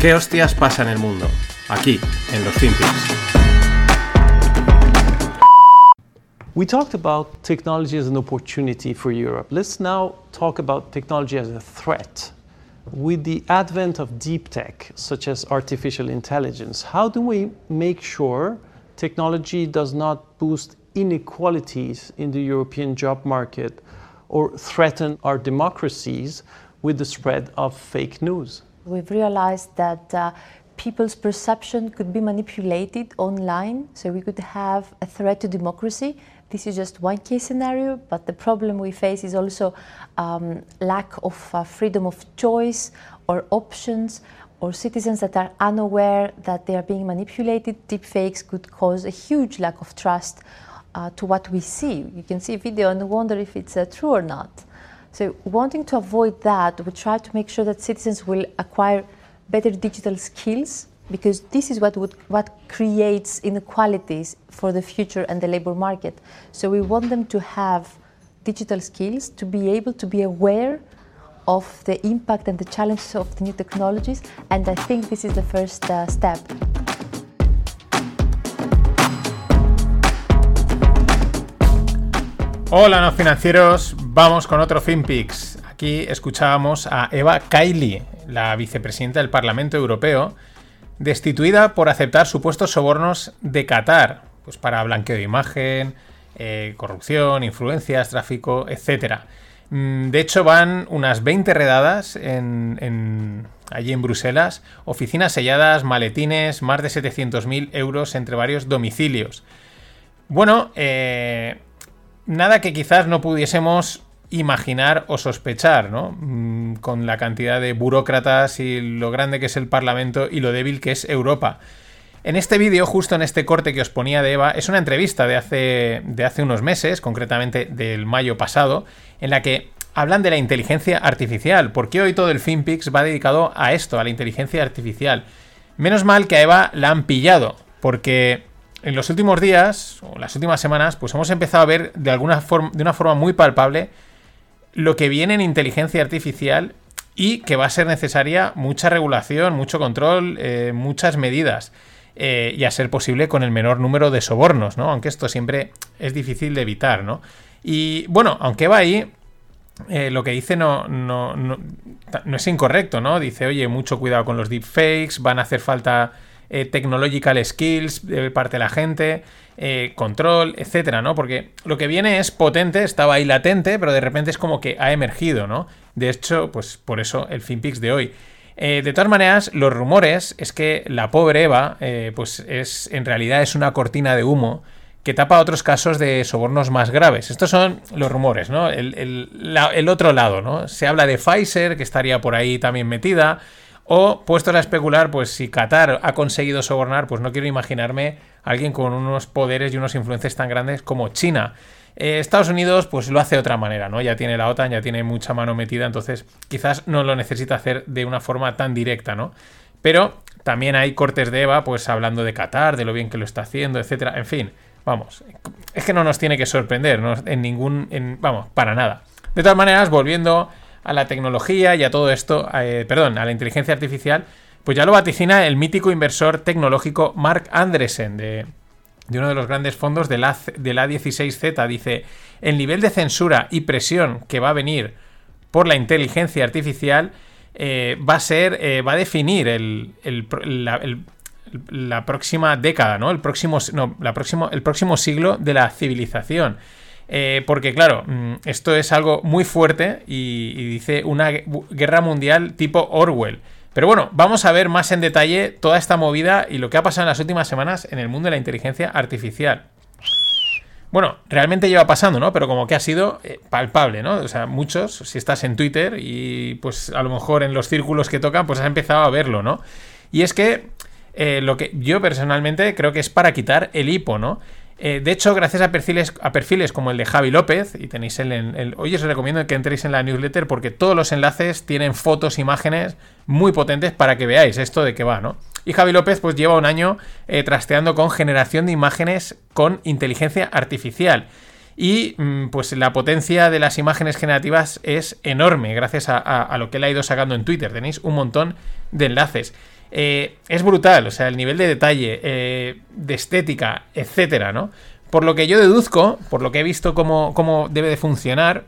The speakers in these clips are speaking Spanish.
¿Qué hostias pasa en el mundo? Aquí, en los FinPix. We talked about technology as an opportunity for Europe. Let's now talk about technology as a threat. With the advent of deep tech, such as artificial intelligence, how do we make sure technology does not boost inequalities in the European job market or threaten our democracies with the spread of fake news? We've realized that uh, people's perception could be manipulated online, so we could have a threat to democracy. This is just one case scenario, but the problem we face is also um, lack of uh, freedom of choice or options, or citizens that are unaware that they are being manipulated. Deepfakes could cause a huge lack of trust uh, to what we see. You can see a video and wonder if it's uh, true or not. So, wanting to avoid that, we try to make sure that citizens will acquire better digital skills because this is what would, what creates inequalities for the future and the labor market. So we want them to have digital skills to be able to be aware of the impact and the challenges of the new technologies, and I think this is the first uh, step. Hola, no financieros. Vamos con otro FinPix. Aquí escuchábamos a Eva Kaili, la vicepresidenta del Parlamento Europeo, destituida por aceptar supuestos sobornos de Qatar, pues para blanqueo de imagen, eh, corrupción, influencias, tráfico, etc. Mm, de hecho, van unas 20 redadas en, allí en Bruselas, oficinas selladas, maletines, más de 700.000 euros entre varios domicilios. Bueno, eh, nada que quizás no pudiésemos imaginar o sospechar, ¿no? Mm, con la cantidad de burócratas y lo grande que es el Parlamento y lo débil que es Europa. En este vídeo, justo en este corte que os ponía de Eva, es una entrevista de hace, de hace unos meses, concretamente del mayo pasado, en la que hablan de la inteligencia artificial. Porque hoy todo el FinPix va dedicado a esto, a la inteligencia artificial. Menos mal que a Eva la han pillado, porque en los últimos días, o las últimas semanas, pues hemos empezado a ver de, alguna forma, de una forma muy palpable lo que viene en inteligencia artificial y que va a ser necesaria mucha regulación, mucho control, eh, muchas medidas. Eh, y a ser posible con el menor número de sobornos, ¿no? Aunque esto siempre es difícil de evitar, ¿no? Y bueno, aunque va ahí, eh, lo que dice no, no, no, no, es incorrecto, ¿no? Dice, oye, mucho cuidado con los deepfakes, van a hacer falta technological skills de parte de la gente. Eh, control, etcétera, ¿no? Porque lo que viene es potente, estaba ahí latente, pero de repente es como que ha emergido, ¿no? De hecho, pues por eso el FinPix de hoy. Eh, de todas maneras, los rumores es que la pobre Eva, eh, pues es en realidad es una cortina de humo que tapa otros casos de sobornos más graves. Estos son los rumores, ¿no? El, el otro lado, ¿no? Se habla de Pfizer, que estaría por ahí también metida. O puestos a especular, pues si Qatar ha conseguido sobornar, pues no quiero imaginarme a alguien con unos poderes y unos influencias tan grandes como China. Eh, Estados Unidos pues lo hace de otra manera, ¿no? Ya tiene la OTAN, ya tiene mucha mano metida, entonces quizás no lo necesita hacer de una forma tan directa, ¿no? Pero también hay cortes de Eva, pues hablando de Qatar, de lo bien que lo está haciendo, etcétera. En fin, vamos, es que no nos tiene que sorprender, ¿no? En ningún, vamos, para nada. De todas maneras, volviendo a la tecnología y a todo esto, eh, perdón, a la inteligencia artificial, pues ya lo vaticina el mítico inversor tecnológico Mark Andresen de, uno de los grandes fondos de la, de la 16Z. Dice, el nivel de censura y presión que va a venir por la inteligencia artificial eh, va a ser, eh, va a definir el, la, próxima década, ¿no? El próximo, no, la el próximo siglo de la civilización. Eh, porque claro, mm, esto es algo muy fuerte y, dice una guerra mundial tipo Orwell. Pero bueno, vamos a ver más en detalle toda esta movida y lo que ha pasado en las últimas semanas en el mundo de la inteligencia artificial. Bueno, realmente lleva pasando, ¿no? Pero como que ha sido eh, palpable, ¿no? O sea, muchos, si estás en Twitter y pues a lo mejor en los círculos que tocan, pues has empezado a verlo, ¿no? Y es que eh, lo que yo personalmente creo que es para quitar el hipo, ¿no? Eh, de hecho, gracias a perfiles, a perfiles como el de Javi López, y tenéis el, el, hoy os recomiendo que entréis en la newsletter porque todos los enlaces tienen fotos, imágenes muy potentes para que veáis esto de qué va, ¿no? Y Javi López pues lleva un año eh, trasteando con generación de imágenes con inteligencia artificial. Y mm, pues la potencia de las imágenes generativas es enorme gracias a, a, lo que él ha ido sacando en Twitter. Tenéis un montón de enlaces. Eh, es brutal, o sea, el nivel de detalle, eh, de estética, etcétera, ¿no? Por lo que yo deduzco, por lo que he visto cómo, cómo debe de funcionar,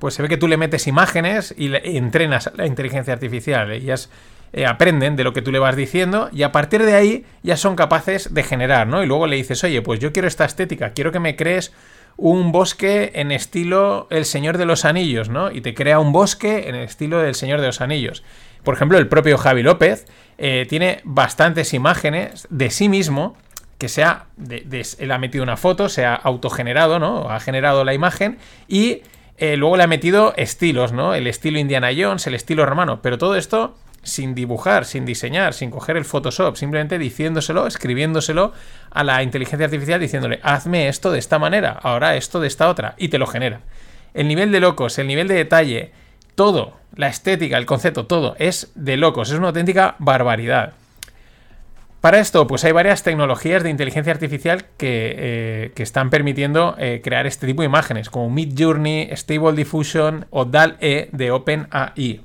pues se ve que tú le metes imágenes y le entrenas la inteligencia artificial. Ellas eh, aprenden de lo que tú le vas diciendo y a partir de ahí ya son capaces de generar, ¿no? Y luego le dices, oye, pues yo quiero esta estética, quiero que me crees un bosque en estilo El Señor de los Anillos, ¿no? Y te crea un bosque en el estilo del Señor de los Anillos. Por ejemplo, el propio Javi López eh, tiene bastantes imágenes de sí mismo que sea, él ha metido una foto, se ha autogenerado, ¿no? Ha generado la imagen y eh, luego le ha metido estilos, ¿no? El estilo Indiana Jones, el estilo romano, pero todo esto sin dibujar, sin diseñar, sin coger el Photoshop, simplemente diciéndoselo, escribiéndoselo a la inteligencia artificial, diciéndole, hazme esto de esta manera, ahora esto de esta otra, y te lo genera. El nivel de locos, el nivel de detalle, todo, la estética, el concepto, todo, es de locos, es una auténtica barbaridad. Para esto, pues hay varias tecnologías de inteligencia artificial que, eh, están permitiendo eh, crear este tipo de imágenes, como Midjourney, Stable Diffusion o DAL-E de OpenAI.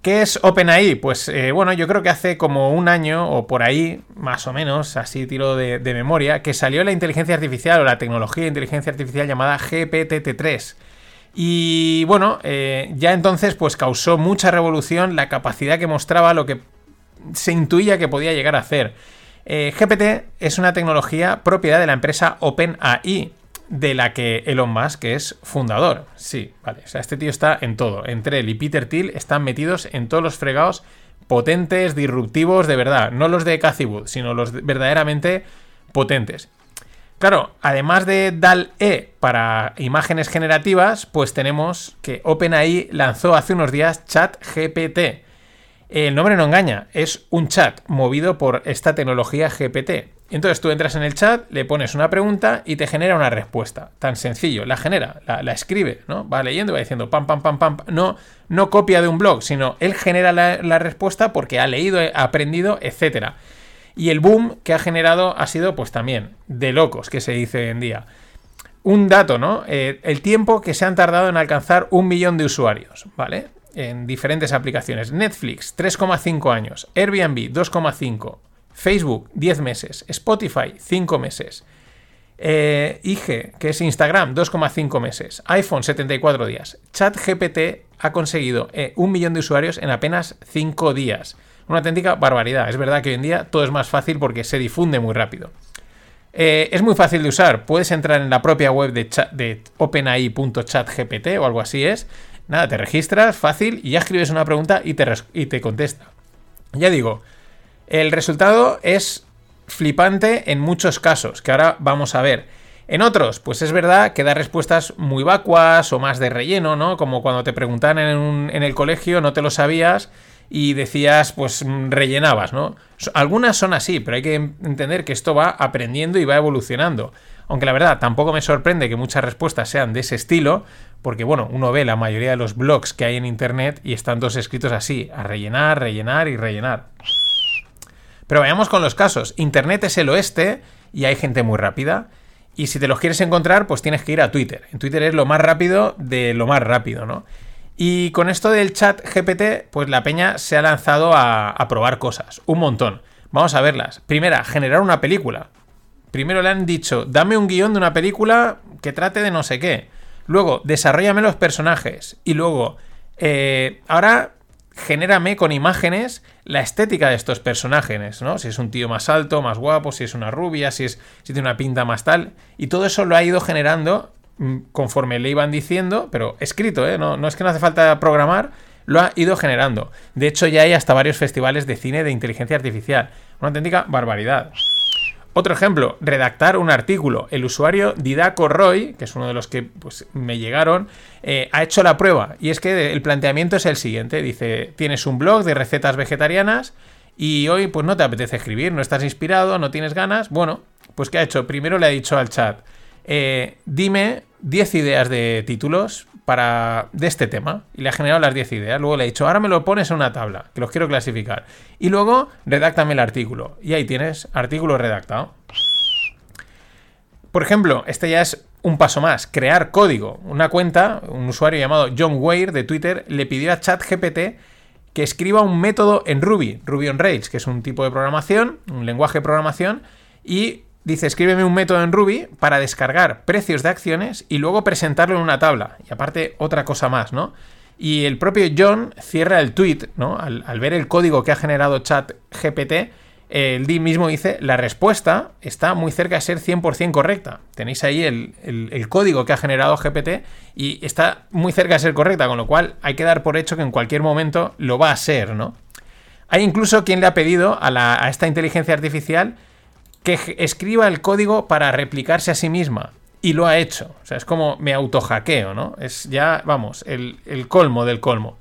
¿Qué es OpenAI? Pues eh, bueno, yo creo que hace como un año o por ahí, más o menos, así tiro de, de memoria, que salió la inteligencia artificial o la tecnología de inteligencia artificial llamada GPT-3. Y bueno, ya entonces pues causó mucha revolución la capacidad que mostraba lo que se intuía que podía llegar a hacer. Eh, GPT es una tecnología propiedad de la empresa OpenAI, de la que Elon Musk es fundador. Sí, vale. O sea, este tío está en todo. Entre él y Peter Thiel están metidos en todos los fregados potentes, disruptivos, de verdad. No los de Cathy sino los verdaderamente potentes. Claro, además de DAL-E para imágenes generativas, pues tenemos que OpenAI lanzó hace unos días ChatGPT, el nombre no engaña, es un chat movido por esta tecnología GPT. Entonces tú entras en el chat, le pones una pregunta y te genera una respuesta. Tan sencillo, la genera, la, escribe, ¿no? Va leyendo y va diciendo pam, pam, pam, pam. No, no copia de un blog, sino él genera la, respuesta porque ha leído, ha aprendido, etc. Y el boom que ha generado ha sido, pues también, de locos, que se dice hoy en día. Un dato, ¿no? Eh, el tiempo que se han tardado en alcanzar un millón de usuarios, ¿vale? en diferentes aplicaciones. Netflix, 3,5 años. Airbnb, 2,5. Facebook, 10 meses. Spotify, 5 meses. Eh, IG, que es Instagram, 2,5 meses. iPhone, 74 días. ChatGPT ha conseguido eh, un millón de usuarios en apenas 5 días. Una auténtica barbaridad. Es verdad que hoy en día todo es más fácil porque se difunde muy rápido. Eh, es muy fácil de usar. Puedes entrar en la propia web de, openai.chatgpt o algo así es Nada, te registras fácil y ya escribes una pregunta y te, y te contesta. Ya digo, el resultado es flipante en muchos casos, que ahora vamos a ver. En otros, pues es verdad que da respuestas muy vacuas o más de relleno, ¿no? Como cuando te preguntan en, en, el colegio, no te lo sabías y decías, pues rellenabas, ¿no? Algunas son así, pero hay que entender que esto va aprendiendo y va evolucionando. Aunque la verdad tampoco me sorprende que muchas respuestas sean de ese estilo, porque bueno, uno ve la mayoría de los blogs que hay en internet y están todos escritos así, a rellenar, rellenar y rellenar. Pero vayamos con los casos. Internet es el oeste y hay gente muy rápida. Y si te los quieres encontrar, pues tienes que ir a Twitter. En Twitter es lo más rápido de lo más rápido, ¿no? Y con esto del chat GPT, pues la peña se ha lanzado a, probar cosas. Un montón. Vamos a verlas. Primera, generar una película. Primero le han dicho, dame un guion de una película que trate de no sé qué. Luego, desarrollame los personajes. Y luego, eh, ahora genérame con imágenes la estética de estos personajes, ¿no? Si es un tío más alto, más guapo, si es una rubia, si, es, si tiene una pinta más tal. Y todo eso lo ha ido generando conforme le iban diciendo, pero escrito, ¿eh? No, no es que no hace falta programar, lo ha ido generando. De hecho, ya hay hasta varios festivales de cine de inteligencia artificial. Una auténtica barbaridad. Otro ejemplo, redactar un artículo. El usuario Didaco Roy, que es uno de los que pues, me llegaron, eh, ha hecho la prueba. Y es que el planteamiento es el siguiente. Dice, tienes un blog de recetas vegetarianas y hoy pues no te apetece escribir, no estás inspirado, no tienes ganas. Bueno, pues ¿qué ha hecho? Primero le ha dicho al chat, eh, dime 10 ideas de títulos para, de este tema y le ha generado las 10 ideas. Luego le he dicho, ahora me lo pones en una tabla, que los quiero clasificar. Y luego, redáctame el artículo. Y ahí tienes, artículo redactado. Por ejemplo, este ya es un paso más, crear código. Una cuenta, un usuario llamado John Weir de Twitter le pidió a ChatGPT que escriba un método en Ruby, Ruby on Rails, que es un tipo de programación, un lenguaje de programación, y dice, escríbeme un método en Ruby para descargar precios de acciones y luego presentarlo en una tabla. Y aparte, otra cosa más, ¿no? Y el propio John cierra el tweet, ¿no? Al, ver el código que ha generado ChatGPT, el D mismo dice, la respuesta está muy cerca de ser 100% correcta. Tenéis ahí el, código que ha generado GPT y está muy cerca de ser correcta, con lo cual hay que dar por hecho que en cualquier momento lo va a ser, ¿no? Hay incluso quien le ha pedido a, esta inteligencia artificial que escriba el código para replicarse a sí misma. Y lo ha hecho. O sea, es como me autohackeo, ¿no? Es ya, vamos, el, el colmo del colmo.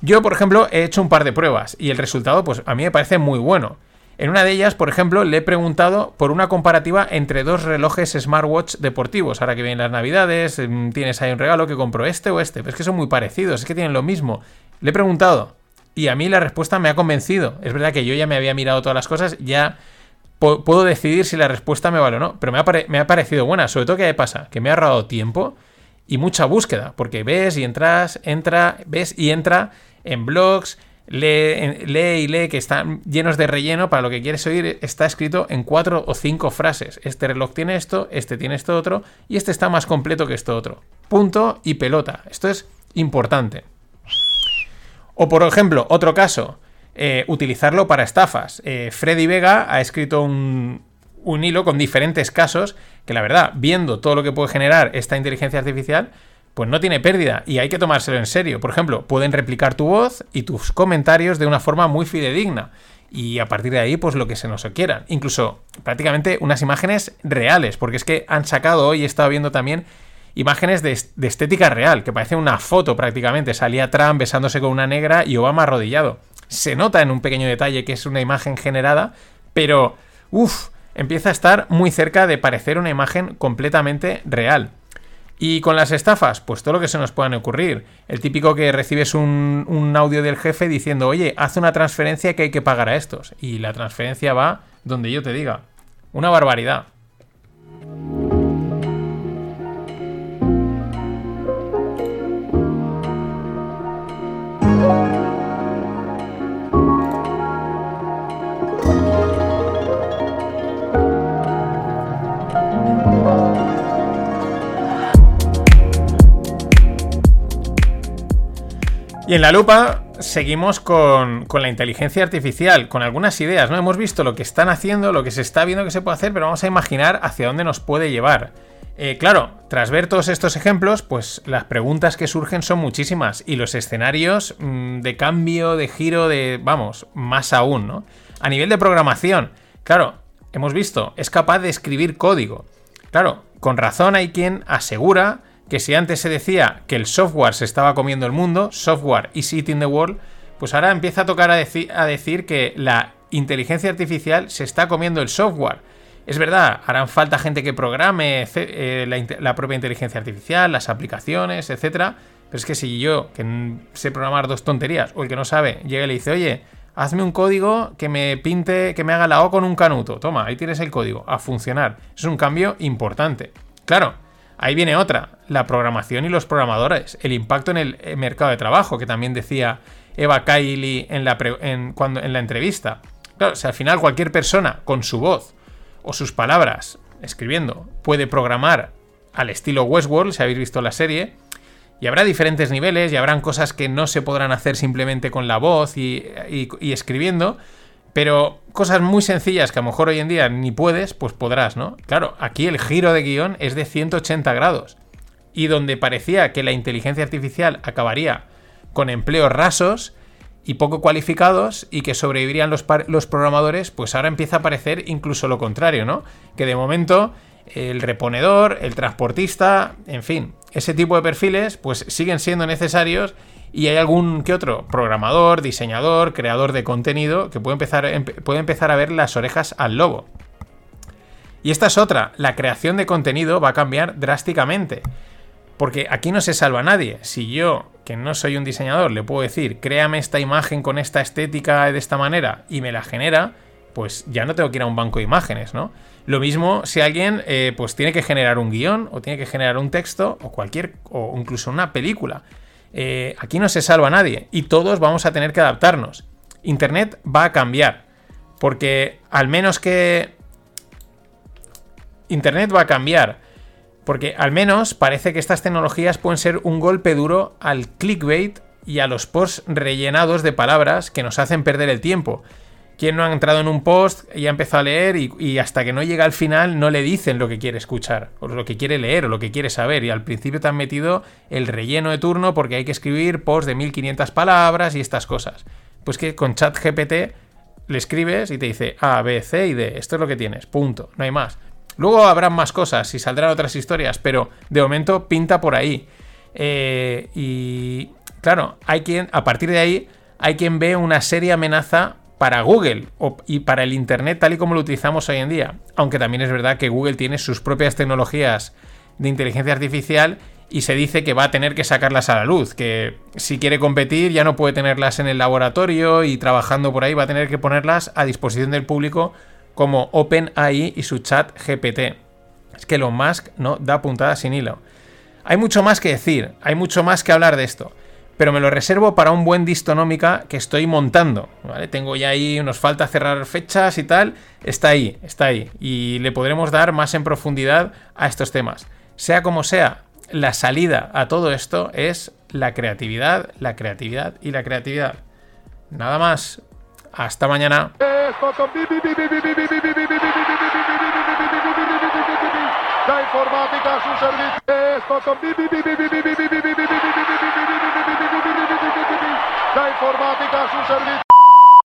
Yo, por ejemplo, he hecho un par de pruebas y el resultado, pues a mí me parece muy bueno. En una de ellas, por ejemplo, le he preguntado por una comparativa entre dos relojes smartwatch deportivos. Ahora que vienen las navidades, em, tienes ahí un regalo que compro este o este. Pero es que son muy parecidos, es que tienen lo mismo. Le he preguntado y a mí la respuesta me ha convencido. Es verdad que yo ya me había mirado todas las cosas, ya puedo decidir si la respuesta me vale o no. Pero me ha, me ha parecido buena. Sobre todo, ¿qué pasa? Que me ha ahorrado tiempo y mucha búsqueda. Porque ves y entras, entra, ves y entra en blogs lee, lee y lee que están llenos de relleno para lo que quieres oír está escrito en cuatro o cinco frases. Este reloj tiene esto, este tiene esto otro y este está más completo que esto otro. Punto y pelota. Esto es importante. O por ejemplo, otro caso, eh, utilizarlo para estafas. Eh, Freddy Vega ha escrito un, un hilo con diferentes casos que la verdad, viendo todo lo que puede generar esta inteligencia artificial, pues no tiene pérdida y hay que tomárselo en serio. Por ejemplo, pueden replicar tu voz y tus comentarios de una forma muy fidedigna. Y a partir de ahí, pues lo que se nos quieran. Incluso prácticamente unas imágenes reales, porque es que han sacado hoy, he estado viendo también imágenes de, estética real, que parece una foto prácticamente. Salía Trump besándose con una negra y Obama arrodillado. Se nota en un pequeño detalle que es una imagen generada, pero, uff, empieza a estar muy cerca de parecer una imagen completamente real. Y con las estafas, pues todo lo que se nos puedan ocurrir. El típico que recibes un, audio del jefe diciendo, oye, haz una transferencia que hay que pagar a estos. Y la transferencia va donde yo te diga. Una barbaridad. Y en la lupa seguimos con, la inteligencia artificial, con algunas ideas, ¿no? Hemos visto lo que están haciendo, lo que se está viendo que se puede hacer, pero vamos a imaginar hacia dónde nos puede llevar. Eh, claro, tras ver todos estos ejemplos, pues las preguntas que surgen son muchísimas y los escenarios mm, de cambio, de giro, de, vamos, más aún, ¿no? A nivel de programación, claro, hemos visto, es capaz de escribir código. Claro, con razón hay quien asegura que si antes se decía que el software se estaba comiendo el mundo, software is eating the world, pues ahora empieza a tocar a, decir que la inteligencia artificial se está comiendo el software. Es verdad, harán falta gente que programe eh, la, propia inteligencia artificial, las aplicaciones, etcétera. Pero es que si yo, que sé programar dos tonterías, o el que no sabe, llega y le dice, oye, hazme un código que me pinte, que me haga la O con un canuto. Toma, ahí tienes el código, a funcionar. Es un cambio importante. Claro, Ahí viene otra, la programación y los programadores, el impacto en el eh, mercado de trabajo, que también decía Eva Kaili en la, cuando, en la entrevista. Claro, si al final cualquier persona con su voz o sus palabras escribiendo puede programar al estilo Westworld, si habéis visto la serie, y habrá diferentes niveles y habrán cosas que no se podrán hacer simplemente con la voz y escribiendo, pero cosas muy sencillas que a lo mejor hoy en día ni puedes, pues podrás, ¿no? Claro, aquí el giro de guion es de 180 grados. Y donde parecía que la inteligencia artificial acabaría con empleos rasos y poco cualificados y que sobrevivirían los, los programadores, pues ahora empieza a parecer incluso lo contrario, ¿no? Que de momento el reponedor, el transportista, en fin, ese tipo de perfiles pues siguen siendo necesarios y hay algún que otro programador, diseñador, creador de contenido que puede empezar, puede empezar a ver las orejas al lobo. Y esta es otra, la creación de contenido va a cambiar drásticamente. Porque aquí no se salva nadie. Si yo, que no soy un diseñador, le puedo decir, créame esta imagen con esta estética de esta manera y me la genera, pues ya no tengo que ir a un banco de imágenes, ¿no? Lo mismo si alguien eh, pues tiene que generar un guion o tiene que generar un texto o cualquier, o incluso una película. Eh, aquí no se salva nadie y todos vamos a tener que adaptarnos. Internet va a cambiar. Porque al menos que... Internet va a cambiar. Porque al menos parece que estas tecnologías pueden ser un golpe duro al clickbait y a los posts rellenados de palabras que nos hacen perder el tiempo. Quien no ha entrado en un post y ha empezado a leer y, hasta que no llega al final no le dicen lo que quiere escuchar, o lo que quiere leer, o lo que quiere saber. Y al principio te han metido el relleno de turno porque hay que escribir posts de 1500 palabras y estas cosas. Pues que con ChatGPT le escribes y te dice A, B, C y D. Esto es lo que tienes, punto, no hay más. Luego habrán más cosas y saldrán otras historias, pero de momento pinta por ahí. Eh, y claro, hay quien, a partir de ahí, hay quien ve una seria amenaza para Google y para el Internet tal y como lo utilizamos hoy en día. Aunque también es verdad que Google tiene sus propias tecnologías de inteligencia artificial y se dice que va a tener que sacarlas a la luz, que si quiere competir ya no puede tenerlas en el laboratorio y trabajando por ahí, va a tener que ponerlas a disposición del público como OpenAI y su chat GPT. Es que Elon Musk no da puntada sin hilo. Hay mucho más que decir, hay mucho más que hablar de esto pero me lo reservo para un buen distonómica que estoy montando, ¿vale? Tengo ya ahí, nos falta cerrar fechas y tal, está ahí, está ahí, y le podremos dar más en profundidad a estos temas. Sea como sea, la salida a todo esto es la creatividad, la creatividad y la creatividad. Nada más. Hasta mañana. Su servicio.